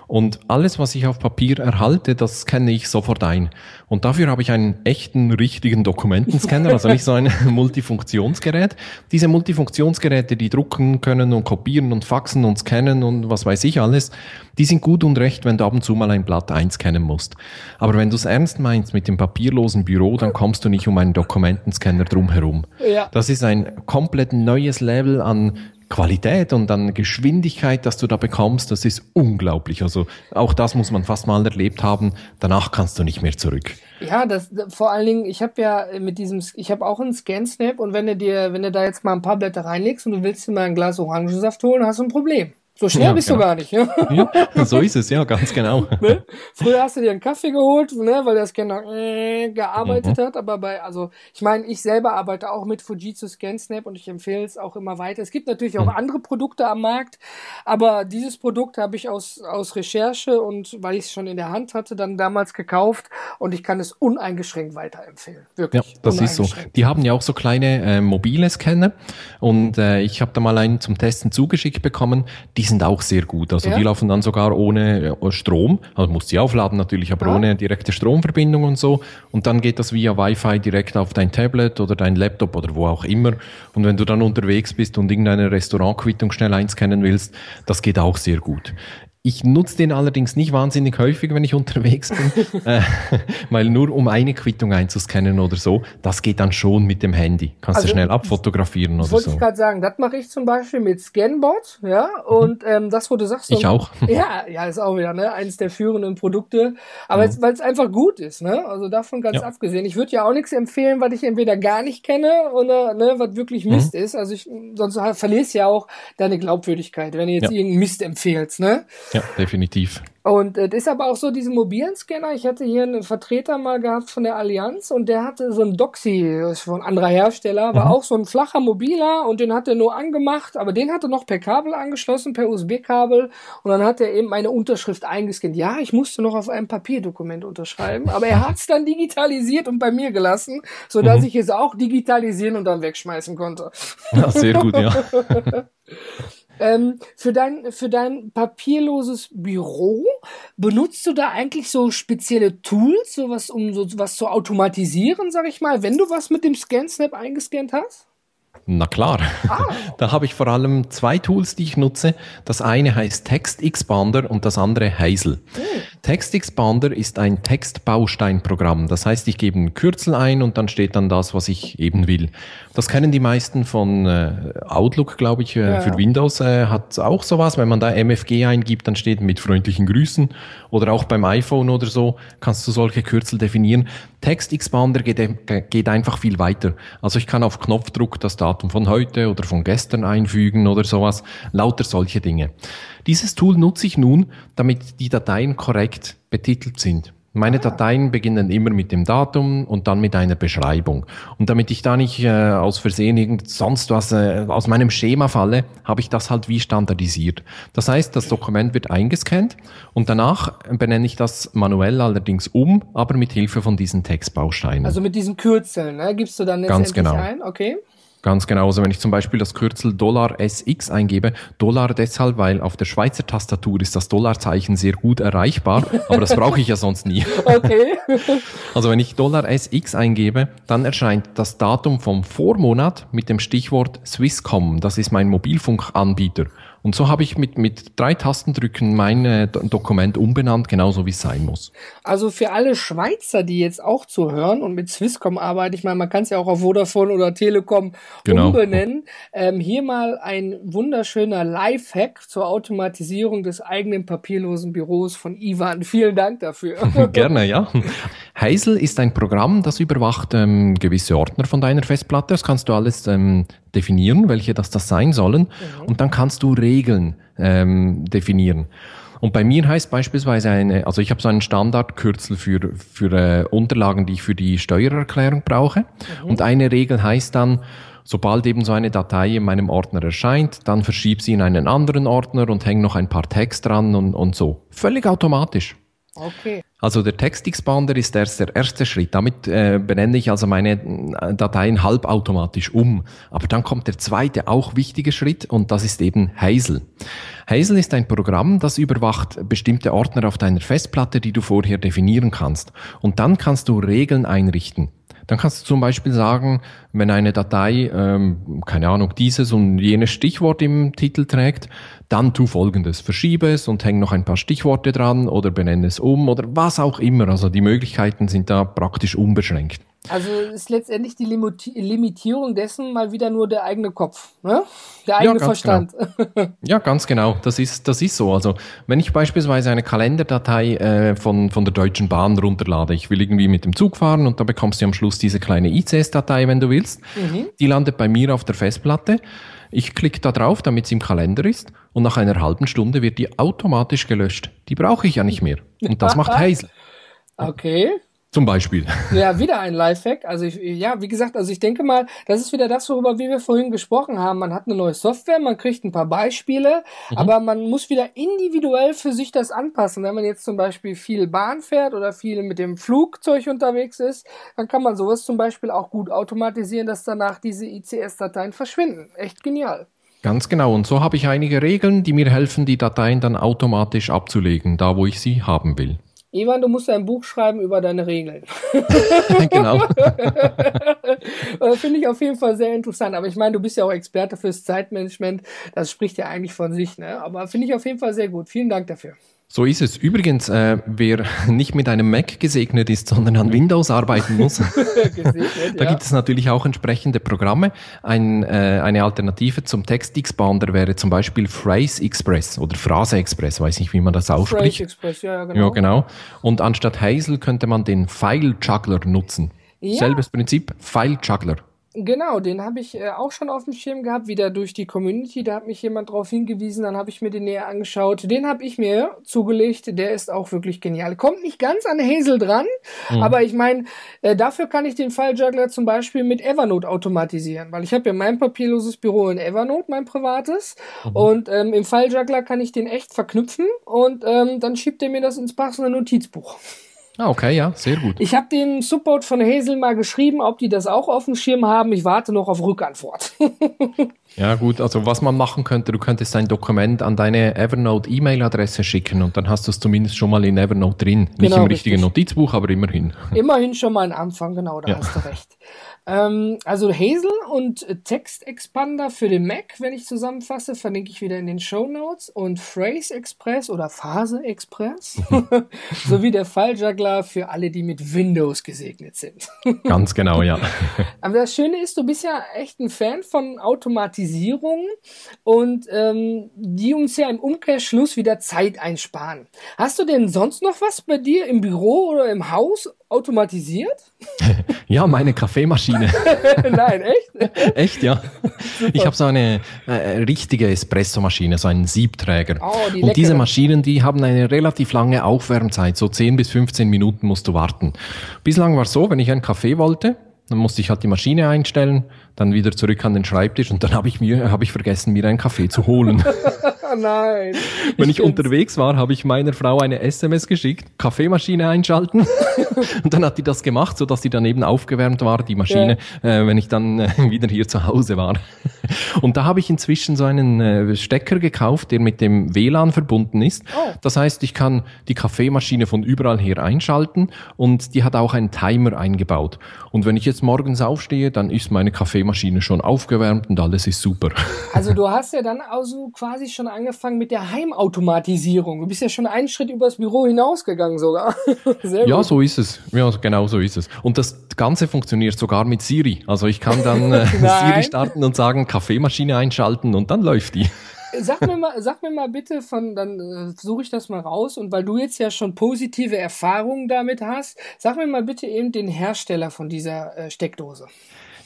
Und alles, was ich auf Papier erhalte, das scanne ich sofort ein. Und dafür habe ich einen echten, richtigen Dokumentenscanner, also nicht so ein Multifunktionsgerät. Diese Multifunktionsgeräte, die drucken können und kopieren und faxen und scannen und was weiß ich alles, die sind gut und recht, wenn du ab und zu mal ein Blatt einscannen musst. Aber wenn du es ernst meinst mit dem papierlosen Büro, dann kommst du nicht um einen Dokumentenscanner drumherum. Ja. Das ist ein komplett neues Level an Qualität und dann Geschwindigkeit, dass du da bekommst, das ist unglaublich. Also auch das muss man fast mal erlebt haben. Danach kannst du nicht mehr zurück. Ja, das vor allen Dingen, ich habe ja mit diesem, ich habe auch einen Scan-Snap und wenn du dir, wenn du da jetzt mal ein paar Blätter reinlegst und du willst dir mal ein Glas Orangensaft holen, hast du ein Problem. So schnell ja, bist genau. du gar nicht. Ja? ja, so ist es, ja, ganz genau. Ne? Früher hast du dir einen Kaffee geholt, ne, weil der Scanner äh, gearbeitet mhm. hat, aber bei, also ich meine, ich selber arbeite auch mit Fujitsu ScanSnap und ich empfehle es auch immer weiter. Es gibt natürlich auch mhm. andere Produkte am Markt, aber dieses Produkt habe ich aus, aus Recherche und weil ich es schon in der Hand hatte, dann damals gekauft und ich kann es uneingeschränkt weiterempfehlen. Wirklich. Ja, das ist so. Die haben ja auch so kleine äh, mobile Scanner und äh, ich habe da mal einen zum Testen zugeschickt bekommen. Die sind auch sehr gut. Also ja. die laufen dann sogar ohne äh, Strom. Also musst sie aufladen natürlich, aber ja. ohne direkte Stromverbindung und so. Und dann geht das via Wi-Fi direkt auf dein Tablet oder dein Laptop oder wo auch immer. Und wenn du dann unterwegs bist und irgendeine Restaurantquittung schnell einscannen willst, das geht auch sehr gut. Ich nutze den allerdings nicht wahnsinnig häufig, wenn ich unterwegs bin, äh, weil nur um eine Quittung einzuscannen oder so, das geht dann schon mit dem Handy. Kannst also, du schnell abfotografieren oder so. Wollte ich gerade sagen, das mache ich zum Beispiel mit Scanbot, ja, und ähm, das, wo du sagst. Ich so, auch. Ja, ja, ist auch wieder, ne, eines der führenden Produkte, aber mhm. weil es einfach gut ist, ne, also davon ganz ja. abgesehen. Ich würde ja auch nichts empfehlen, was ich entweder gar nicht kenne oder, ne, was wirklich mhm. Mist mhm. ist, also ich, sonst verlierst ja auch deine Glaubwürdigkeit, wenn du jetzt ja. irgendeinen Mist empfehlst, ne. Ja, definitiv. Und äh, das ist aber auch so, diesen mobilen Scanner. Ich hatte hier einen Vertreter mal gehabt von der Allianz und der hatte so einen Doxy, von anderer Hersteller, war mhm. auch so ein flacher mobiler und den hat er nur angemacht, aber den hatte noch per Kabel angeschlossen, per USB-Kabel und dann hat er eben meine Unterschrift eingescannt. Ja, ich musste noch auf einem Papierdokument unterschreiben, aber er hat es dann digitalisiert und bei mir gelassen, sodass mhm. ich es auch digitalisieren und dann wegschmeißen konnte. Ja, sehr gut, ja. Ähm, für dein, für dein papierloses Büro benutzt du da eigentlich so spezielle Tools, sowas, um so was zu automatisieren, sag ich mal, wenn du was mit dem ScanSnap eingescannt hast? Na klar. Ah. Da habe ich vor allem zwei Tools, die ich nutze. Das eine heißt Text Expander und das andere Hazel. Hm. Text Expander ist ein Textbausteinprogramm. Das heißt, ich gebe einen Kürzel ein und dann steht dann das, was ich eben will. Das kennen die meisten von äh, Outlook, glaube ich, äh, ja. für Windows äh, hat auch sowas. Wenn man da MFG eingibt, dann steht mit freundlichen Grüßen oder auch beim iPhone oder so kannst du solche Kürzel definieren. Text Expander geht, äh, geht einfach viel weiter. Also ich kann auf Knopfdruck das Datum von heute oder von gestern einfügen oder sowas. Lauter solche Dinge. Dieses Tool nutze ich nun, damit die Dateien korrekt betitelt sind. Meine Dateien beginnen immer mit dem Datum und dann mit einer Beschreibung. Und damit ich da nicht äh, aus Versehen irgend sonst was äh, aus meinem Schema falle, habe ich das halt wie standardisiert. Das heißt, das Dokument wird eingescannt und danach benenne ich das manuell allerdings um, aber mit Hilfe von diesen Textbausteinen. Also mit diesen Kürzeln, ne? gibst du dann Ganz genau. ein? Okay. Ganz genau. Also wenn ich zum Beispiel das Kürzel Dollar SX eingebe, Dollar deshalb, weil auf der Schweizer Tastatur ist das Dollarzeichen sehr gut erreichbar, aber das brauche ich ja sonst nie. Okay. Also wenn ich Dollar SX eingebe, dann erscheint das Datum vom Vormonat mit dem Stichwort Swisscom. Das ist mein Mobilfunkanbieter. Und so habe ich mit, mit drei Tastendrücken mein äh, Dokument umbenannt, genauso wie es sein muss. Also für alle Schweizer, die jetzt auch zuhören und mit Swisscom arbeiten, ich meine, man kann es ja auch auf Vodafone oder Telekom genau. umbenennen, ähm, hier mal ein wunderschöner Lifehack zur Automatisierung des eigenen papierlosen Büros von Ivan. Vielen Dank dafür. Gerne, ja. Heisel ist ein Programm, das überwacht ähm, gewisse Ordner von deiner Festplatte. Das kannst du alles ähm, definieren, welche das, das sein sollen. Mhm. Und dann kannst du Regeln ähm, definieren. Und bei mir heißt beispielsweise eine, also ich habe so einen Standardkürzel für, für äh, Unterlagen, die ich für die Steuererklärung brauche. Mhm. Und eine Regel heißt dann, sobald eben so eine Datei in meinem Ordner erscheint, dann verschieb sie in einen anderen Ordner und häng noch ein paar Text dran und, und so. Völlig automatisch. Okay. Also der Text-Expander ist erst der erste Schritt. Damit äh, benenne ich also meine äh, Dateien halbautomatisch um. Aber dann kommt der zweite, auch wichtige Schritt und das ist eben Hazel. Hazel ist ein Programm, das überwacht bestimmte Ordner auf deiner Festplatte, die du vorher definieren kannst. Und dann kannst du Regeln einrichten. Dann kannst du zum Beispiel sagen, wenn eine Datei, ähm, keine Ahnung, dieses und jenes Stichwort im Titel trägt, dann tu folgendes. Verschiebe es und häng noch ein paar Stichworte dran oder benenne es um oder was auch immer. Also die Möglichkeiten sind da praktisch unbeschränkt. Also ist letztendlich die Limitierung dessen mal wieder nur der eigene Kopf, ne? der eigene ja, Verstand. Genau. ja, ganz genau. Das ist, das ist so. Also wenn ich beispielsweise eine Kalenderdatei äh, von, von der Deutschen Bahn runterlade, ich will irgendwie mit dem Zug fahren und da bekommst du am Schluss diese kleine ICS-Datei, wenn du willst. Mhm. Die landet bei mir auf der Festplatte. Ich klicke da drauf, damit es im Kalender ist und nach einer halben Stunde wird die automatisch gelöscht. Die brauche ich ja nicht mehr. Und das macht Hazel. Okay. Zum Beispiel. Ja, wieder ein Lifehack. Also ich, ja, wie gesagt, also ich denke mal, das ist wieder das, worüber wir vorhin gesprochen haben. Man hat eine neue Software, man kriegt ein paar Beispiele, mhm. aber man muss wieder individuell für sich das anpassen. Wenn man jetzt zum Beispiel viel Bahn fährt oder viel mit dem Flugzeug unterwegs ist, dann kann man sowas zum Beispiel auch gut automatisieren, dass danach diese ICS-Dateien verschwinden. Echt genial. Ganz genau. Und so habe ich einige Regeln, die mir helfen, die Dateien dann automatisch abzulegen, da wo ich sie haben will. Ivan, du musst ein Buch schreiben über deine Regeln. genau. Finde ich auf jeden Fall sehr interessant. Aber ich meine, du bist ja auch Experte fürs Zeitmanagement. Das spricht ja eigentlich von sich. Ne? Aber finde ich auf jeden Fall sehr gut. Vielen Dank dafür. So ist es. Übrigens, äh, wer nicht mit einem Mac gesegnet ist, sondern an Windows arbeiten muss, da ja. gibt es natürlich auch entsprechende Programme. Ein, äh, eine Alternative zum Text-Expander wäre zum Beispiel Phrase Express oder Phrase Express, weiß nicht, wie man das ausspricht. Phrase Express, ja, genau. Ja, genau. Und anstatt Hazel könnte man den File Juggler nutzen. Ja. Selbes Prinzip, File Juggler. Genau, den habe ich äh, auch schon auf dem Schirm gehabt, wieder durch die Community. Da hat mich jemand darauf hingewiesen, dann habe ich mir den näher angeschaut. Den habe ich mir zugelegt, der ist auch wirklich genial. Kommt nicht ganz an Hazel dran, mhm. aber ich meine, äh, dafür kann ich den File Juggler zum Beispiel mit Evernote automatisieren, weil ich habe ja mein papierloses Büro in Evernote, mein privates. Mhm. Und ähm, im File Juggler kann ich den echt verknüpfen und ähm, dann schiebt er mir das ins passende Notizbuch. Ah, okay, ja, sehr gut. Ich habe den Support von Hazel mal geschrieben, ob die das auch auf dem Schirm haben. Ich warte noch auf Rückantwort. ja, gut, also was man machen könnte, du könntest ein Dokument an deine Evernote E-Mail-Adresse schicken und dann hast du es zumindest schon mal in Evernote drin. Nicht genau, im richtigen richtig. Notizbuch, aber immerhin. Immerhin schon mal ein Anfang, genau, da ja. hast du recht. Ähm, also Hazel und Text Expander für den Mac, wenn ich zusammenfasse, verlinke ich wieder in den Show Notes und Phrase Express oder Phase Express sowie der Falljuggler für alle, die mit Windows gesegnet sind. Ganz genau, ja. Aber das Schöne ist, du bist ja echt ein Fan von Automatisierung und ähm, die uns ja im Umkehrschluss wieder Zeit einsparen. Hast du denn sonst noch was bei dir im Büro oder im Haus automatisiert? ja, meine Kaffeemaschine. Nein, echt? echt, ja. Super. Ich habe so eine äh, richtige Espressomaschine, so einen Siebträger. Oh, die Und diese Maschinen, die haben eine relativ lange Aufwärmzeit, so 10 bis 15 Minuten musst du warten. Bislang war es so, wenn ich einen Kaffee wollte, dann musste ich halt die Maschine einstellen, dann wieder zurück an den Schreibtisch und dann habe ich mir habe ich vergessen, mir einen Kaffee zu holen. Nein. Wenn ich, ich unterwegs war, habe ich meiner Frau eine SMS geschickt, Kaffeemaschine einschalten. und dann hat die das gemacht, so dass die daneben aufgewärmt war, die Maschine, ja. äh, wenn ich dann äh, wieder hier zu Hause war. Und da habe ich inzwischen so einen äh, Stecker gekauft, der mit dem WLAN verbunden ist. Oh. Das heißt, ich kann die Kaffeemaschine von überall her einschalten und die hat auch einen Timer eingebaut. Und wenn ich jetzt morgens aufstehe, dann ist meine Kaffeemaschine schon aufgewärmt und alles ist super. Also du hast ja dann also quasi schon angefangen mit der Heimautomatisierung. Du bist ja schon einen Schritt übers Büro hinausgegangen sogar. Ja, so ist es. Ja, genau so ist es. Und das Ganze funktioniert sogar mit Siri. Also ich kann dann äh, Siri starten und sagen, Kaffeemaschine einschalten und dann läuft die. Sag mir mal, sag mir mal bitte von, dann äh, suche ich das mal raus und weil du jetzt ja schon positive Erfahrungen damit hast, sag mir mal bitte eben den Hersteller von dieser äh, Steckdose.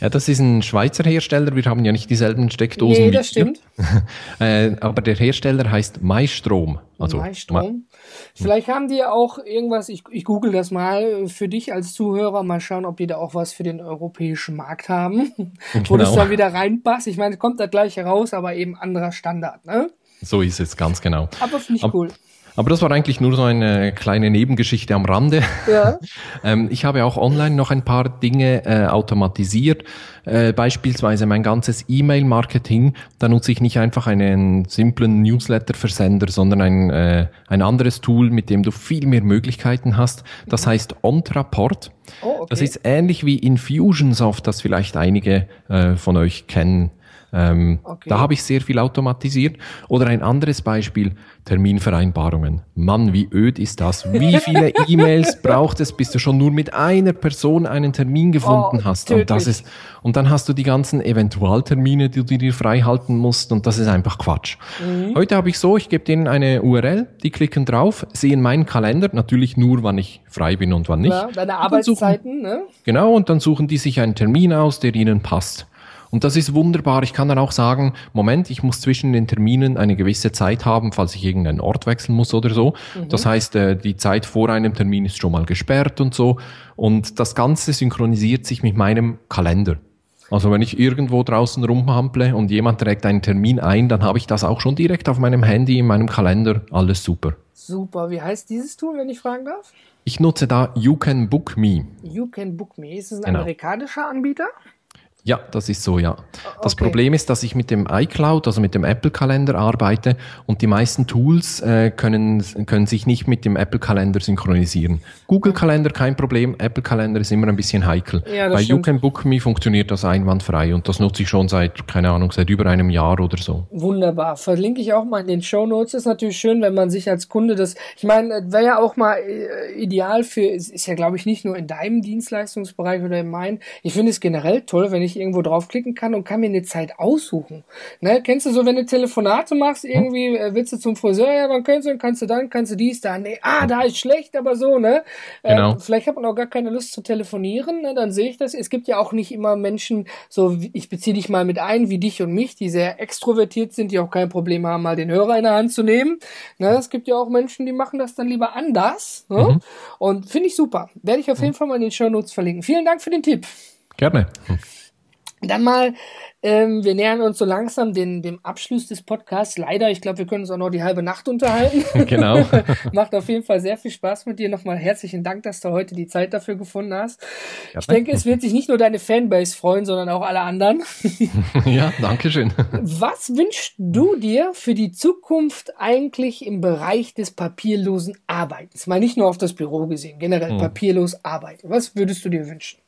Ja, das ist ein Schweizer Hersteller. Wir haben ja nicht dieselben Steckdosen. Nee, das stimmt. äh, aber der Hersteller heißt Maistrom. Also Maistrom. Vielleicht haben die auch irgendwas, ich, ich google das mal für dich als Zuhörer, mal schauen, ob die da auch was für den europäischen Markt haben, genau. wo das genau. dann wieder reinpasst. Ich meine, kommt da gleich heraus, aber eben anderer Standard, ne? So ist es, ganz genau. Aber finde ich cool. Aber das war eigentlich nur so eine kleine Nebengeschichte am Rande. Ja. ähm, ich habe auch online noch ein paar Dinge äh, automatisiert. Äh, beispielsweise mein ganzes E-Mail-Marketing. Da nutze ich nicht einfach einen simplen Newsletter-Versender, sondern ein, äh, ein anderes Tool, mit dem du viel mehr Möglichkeiten hast. Das heißt Ontraport. Oh, okay. Das ist ähnlich wie Infusionsoft, das vielleicht einige äh, von euch kennen. Ähm, okay. Da habe ich sehr viel automatisiert. Oder ein anderes Beispiel, Terminvereinbarungen. Mann, wie öd ist das? Wie viele E-Mails braucht es, bis du schon nur mit einer Person einen Termin gefunden oh, hast? Und, das ist, und dann hast du die ganzen Eventualtermine, die du dir frei halten musst. Und das ist einfach Quatsch. Mhm. Heute habe ich so, ich gebe denen eine URL, die klicken drauf, sehen meinen Kalender, natürlich nur, wann ich frei bin und wann nicht. Ja, deine Arbeitszeiten, suchen, ne? Genau, und dann suchen die sich einen Termin aus, der ihnen passt. Und das ist wunderbar. Ich kann dann auch sagen, Moment, ich muss zwischen den Terminen eine gewisse Zeit haben, falls ich irgendeinen Ort wechseln muss oder so. Mhm. Das heißt, äh, die Zeit vor einem Termin ist schon mal gesperrt und so. Und das Ganze synchronisiert sich mit meinem Kalender. Also wenn ich irgendwo draußen rumhample und jemand trägt einen Termin ein, dann habe ich das auch schon direkt auf meinem Handy, in meinem Kalender. Alles super. Super. Wie heißt dieses Tool, wenn ich fragen darf? Ich nutze da You Can Book Me. You Can Book Me. Ist es ein genau. amerikanischer Anbieter? Ja, das ist so, ja. Das okay. Problem ist, dass ich mit dem iCloud, also mit dem Apple-Kalender arbeite und die meisten Tools äh, können, können sich nicht mit dem Apple-Kalender synchronisieren. Google-Kalender kein Problem, Apple-Kalender ist immer ein bisschen heikel. Ja, Bei stimmt. You Can Book Me funktioniert das einwandfrei und das nutze ich schon seit, keine Ahnung, seit über einem Jahr oder so. Wunderbar. Verlinke ich auch mal in den Show Notes. Ist natürlich schön, wenn man sich als Kunde das, ich meine, wäre ja auch mal äh, ideal für, ist ja glaube ich nicht nur in deinem Dienstleistungsbereich oder in meinem. Ich finde es generell toll, wenn ich ich irgendwo draufklicken kann und kann mir eine Zeit aussuchen. Ne? Kennst du so, wenn du Telefonate machst, irgendwie äh, willst du zum Friseur, ja, wann kannst du, kannst du dann, kannst du dies, da, nee, ah, da ist schlecht, aber so, ne? Äh, genau. Vielleicht hat man auch gar keine Lust zu telefonieren, ne? dann sehe ich das. Es gibt ja auch nicht immer Menschen, so, ich beziehe dich mal mit ein, wie dich und mich, die sehr extrovertiert sind, die auch kein Problem haben, mal den Hörer in der Hand zu nehmen. Ne? Es gibt ja auch Menschen, die machen das dann lieber anders. Ne? Mhm. Und finde ich super. Werde ich auf jeden Fall mal in den Show Notes verlinken. Vielen Dank für den Tipp. Gerne. Dann mal, ähm, wir nähern uns so langsam den, dem Abschluss des Podcasts. Leider, ich glaube, wir können uns auch noch die halbe Nacht unterhalten. Genau. Macht auf jeden Fall sehr viel Spaß mit dir. Nochmal herzlichen Dank, dass du heute die Zeit dafür gefunden hast. Ja, ich denke, es wird sich nicht nur deine Fanbase freuen, sondern auch alle anderen. ja, danke schön. Was wünschst du dir für die Zukunft eigentlich im Bereich des papierlosen Arbeitens? Mal nicht nur auf das Büro gesehen, generell hm. papierlos arbeiten. Was würdest du dir wünschen?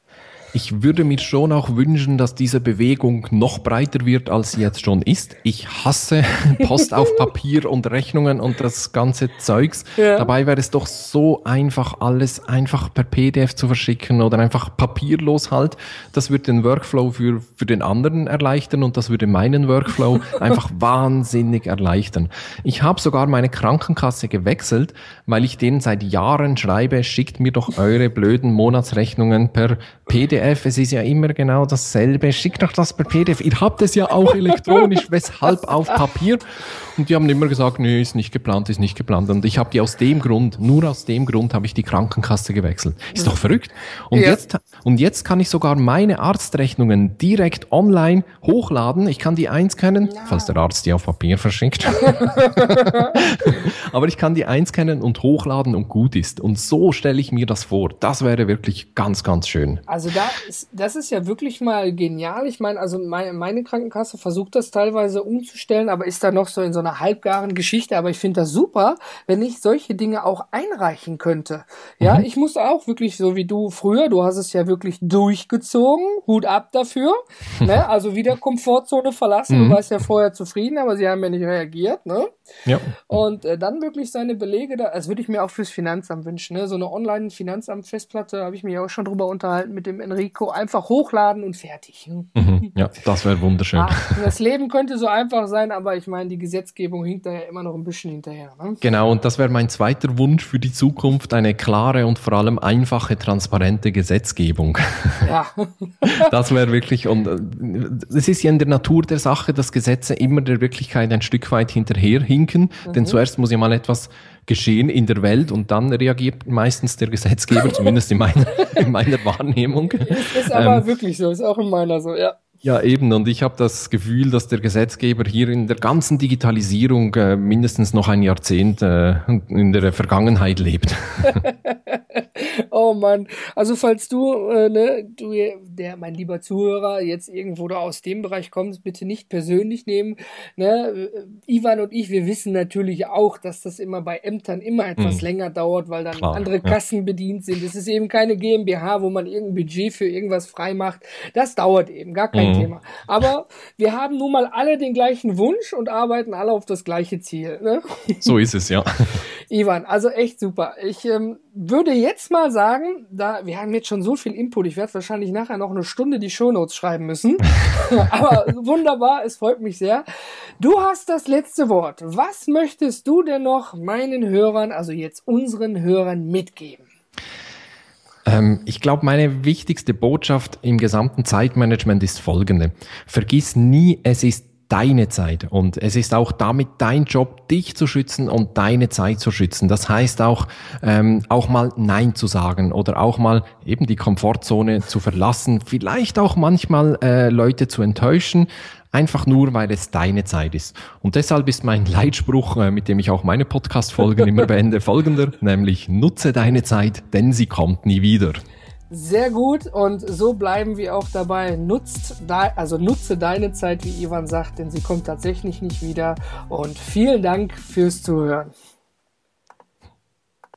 Ich würde mir schon auch wünschen, dass diese Bewegung noch breiter wird, als sie jetzt schon ist. Ich hasse Post auf Papier und Rechnungen und das ganze Zeugs. Ja. Dabei wäre es doch so einfach, alles einfach per PDF zu verschicken oder einfach papierlos halt. Das würde den Workflow für, für den anderen erleichtern und das würde meinen Workflow einfach wahnsinnig erleichtern. Ich habe sogar meine Krankenkasse gewechselt, weil ich denen seit Jahren schreibe, schickt mir doch eure blöden Monatsrechnungen per PDF, es ist ja immer genau dasselbe. Schickt doch das per PDF. Ihr habt es ja auch elektronisch, weshalb auf Papier? Und die haben immer gesagt, nee, ist nicht geplant, ist nicht geplant. Und ich habe die aus dem Grund, nur aus dem Grund habe ich die Krankenkasse gewechselt. Ist doch verrückt. Und ja. jetzt, und jetzt kann ich sogar meine Arztrechnungen direkt online hochladen. Ich kann die einscannen, ja. falls der Arzt die auf Papier verschickt. Aber ich kann die einscannen und hochladen und gut ist. Und so stelle ich mir das vor. Das wäre wirklich ganz, ganz schön. Also da ist, das ist ja wirklich mal genial. Ich meine, also meine, meine Krankenkasse versucht das teilweise umzustellen, aber ist da noch so in so einer halbgaren Geschichte. Aber ich finde das super, wenn ich solche Dinge auch einreichen könnte. Ja, mhm. ich muss auch wirklich so wie du früher, du hast es ja wirklich durchgezogen. Hut ab dafür. ne? Also wieder Komfortzone verlassen. Mhm. Du warst ja vorher zufrieden, aber sie haben ja nicht reagiert. Ne? Ja. Und äh, dann wirklich seine Belege da, das würde ich mir auch fürs Finanzamt wünschen. Ne? So eine Online-Finanzamt-Festplatte habe ich mich auch schon drüber unterhalten mit dem Enrico. Einfach hochladen und fertig. Mhm. Ja, das wäre wunderschön. Ach, das Leben könnte so einfach sein, aber ich meine, die Gesetzgebung ja immer noch ein bisschen hinterher. Ne? Genau, und das wäre mein zweiter Wunsch für die Zukunft, eine klare und vor allem einfache, transparente Gesetzgebung. Ja. das wäre wirklich, und äh, es ist ja in der Natur der Sache, dass Gesetze immer der Wirklichkeit ein Stück weit hinterherhinken hinken, mhm. denn zuerst muss ja mal etwas geschehen in der Welt und dann reagiert meistens der Gesetzgeber, zumindest in meiner, in meiner Wahrnehmung. Ist, ist aber ähm, wirklich so, ist auch in meiner so, ja. Ja, eben. Und ich habe das Gefühl, dass der Gesetzgeber hier in der ganzen Digitalisierung äh, mindestens noch ein Jahrzehnt äh, in der Vergangenheit lebt. oh Mann. Also falls du, äh, ne, du, der, mein lieber Zuhörer, jetzt irgendwo da aus dem Bereich kommst, bitte nicht persönlich nehmen. Ne? Ivan und ich, wir wissen natürlich auch, dass das immer bei Ämtern immer etwas mhm. länger dauert, weil dann Klar, andere Kassen ja. bedient sind. Es ist eben keine GmbH, wo man irgendein Budget für irgendwas frei macht. Das dauert eben, gar kein mhm. Thema. Aber wir haben nun mal alle den gleichen Wunsch und arbeiten alle auf das gleiche Ziel. Ne? So ist es, ja. Ivan, also echt super. Ich ähm, würde jetzt mal sagen, da wir haben jetzt schon so viel Input, ich werde wahrscheinlich nachher noch eine Stunde die Shownotes schreiben müssen. Aber wunderbar, es freut mich sehr. Du hast das letzte Wort. Was möchtest du denn noch meinen Hörern, also jetzt unseren Hörern mitgeben? Ähm, ich glaube, meine wichtigste Botschaft im gesamten Zeitmanagement ist folgende. Vergiss nie, es ist deine Zeit und es ist auch damit dein Job, dich zu schützen und deine Zeit zu schützen. Das heißt auch, ähm, auch mal Nein zu sagen oder auch mal eben die Komfortzone zu verlassen, vielleicht auch manchmal äh, Leute zu enttäuschen, einfach nur, weil es deine Zeit ist. Und deshalb ist mein Leitspruch, äh, mit dem ich auch meine Podcast-Folgen immer beende, folgender, nämlich nutze deine Zeit, denn sie kommt nie wieder. Sehr gut und so bleiben wir auch dabei. Nutzt da, also nutze deine Zeit, wie Ivan sagt, denn sie kommt tatsächlich nicht wieder. Und vielen Dank fürs Zuhören.